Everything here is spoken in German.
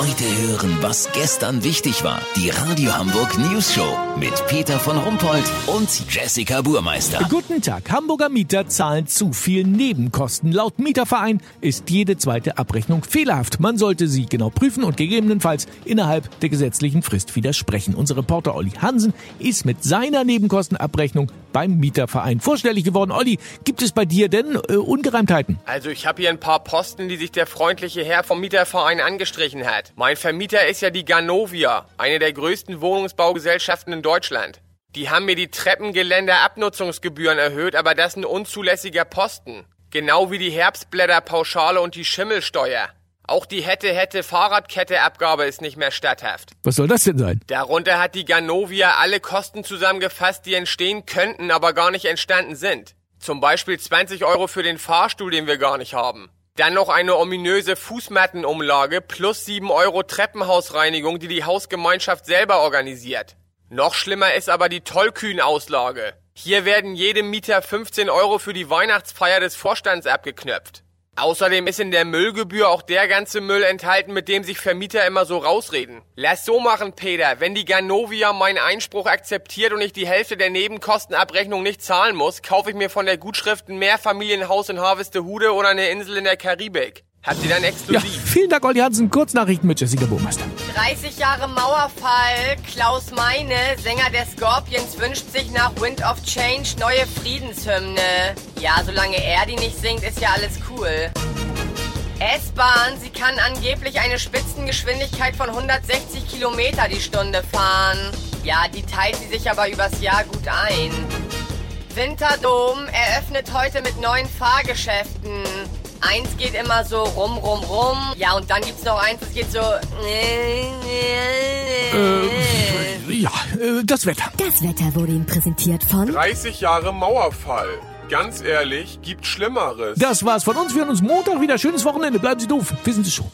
Heute hören, was gestern wichtig war. Die Radio Hamburg News Show mit Peter von Rumpold und Jessica Burmeister. Guten Tag. Hamburger Mieter zahlen zu viel Nebenkosten. Laut Mieterverein ist jede zweite Abrechnung fehlerhaft. Man sollte sie genau prüfen und gegebenenfalls innerhalb der gesetzlichen Frist widersprechen. Unser Reporter Olli Hansen ist mit seiner Nebenkostenabrechnung beim Mieterverein vorstellig geworden. Olli, gibt es bei dir denn äh, Ungereimtheiten? Also ich habe hier ein paar Posten, die sich der freundliche Herr vom Mieterverein angestrichen hat. Mein Vermieter ist ja die Ganovia, eine der größten Wohnungsbaugesellschaften in Deutschland. Die haben mir die Treppengeländer-Abnutzungsgebühren erhöht, aber das ist ein unzulässiger Posten. Genau wie die Herbstblätterpauschale und die Schimmelsteuer. Auch die Hätte-Hätte-Fahrradkette-Abgabe ist nicht mehr statthaft. Was soll das denn sein? Darunter hat die Ganovia alle Kosten zusammengefasst, die entstehen könnten, aber gar nicht entstanden sind. Zum Beispiel 20 Euro für den Fahrstuhl, den wir gar nicht haben. Dann noch eine ominöse Fußmattenumlage plus 7 Euro Treppenhausreinigung, die die Hausgemeinschaft selber organisiert. Noch schlimmer ist aber die Tollkühn-Auslage. Hier werden jedem Mieter 15 Euro für die Weihnachtsfeier des Vorstands abgeknöpft. Außerdem ist in der Müllgebühr auch der ganze Müll enthalten, mit dem sich Vermieter immer so rausreden. Lass so machen, Peter. Wenn die Ganovia meinen Einspruch akzeptiert und ich die Hälfte der Nebenkostenabrechnung nicht zahlen muss, kaufe ich mir von der Gutschrift ein Mehrfamilienhaus in Harvestehude oder eine Insel in der Karibik. Habt ihr dann Ja, exklusiv? vielen Dank, Olli Hansen. Kurznachrichten mit Jessica Burmeister. 30 Jahre Mauerfall. Klaus Meine, Sänger der Scorpions, wünscht sich nach Wind of Change neue Friedenshymne. Ja, solange er die nicht singt, ist ja alles cool. S-Bahn, sie kann angeblich eine Spitzengeschwindigkeit von 160 Kilometer die Stunde fahren. Ja, die teilt sie sich aber übers Jahr gut ein. Winterdom eröffnet heute mit neuen Fahrgeschäften. Eins geht immer so rum, rum, rum. Ja, und dann gibt's noch eins, das geht so. Ja, äh, das Wetter. Das Wetter wurde Ihnen präsentiert von 30 Jahre Mauerfall. Ganz ehrlich, gibt Schlimmeres. Das war's von uns. Wir hören uns Montag wieder. Schönes Wochenende. Bleiben Sie doof. Wir sind es schon.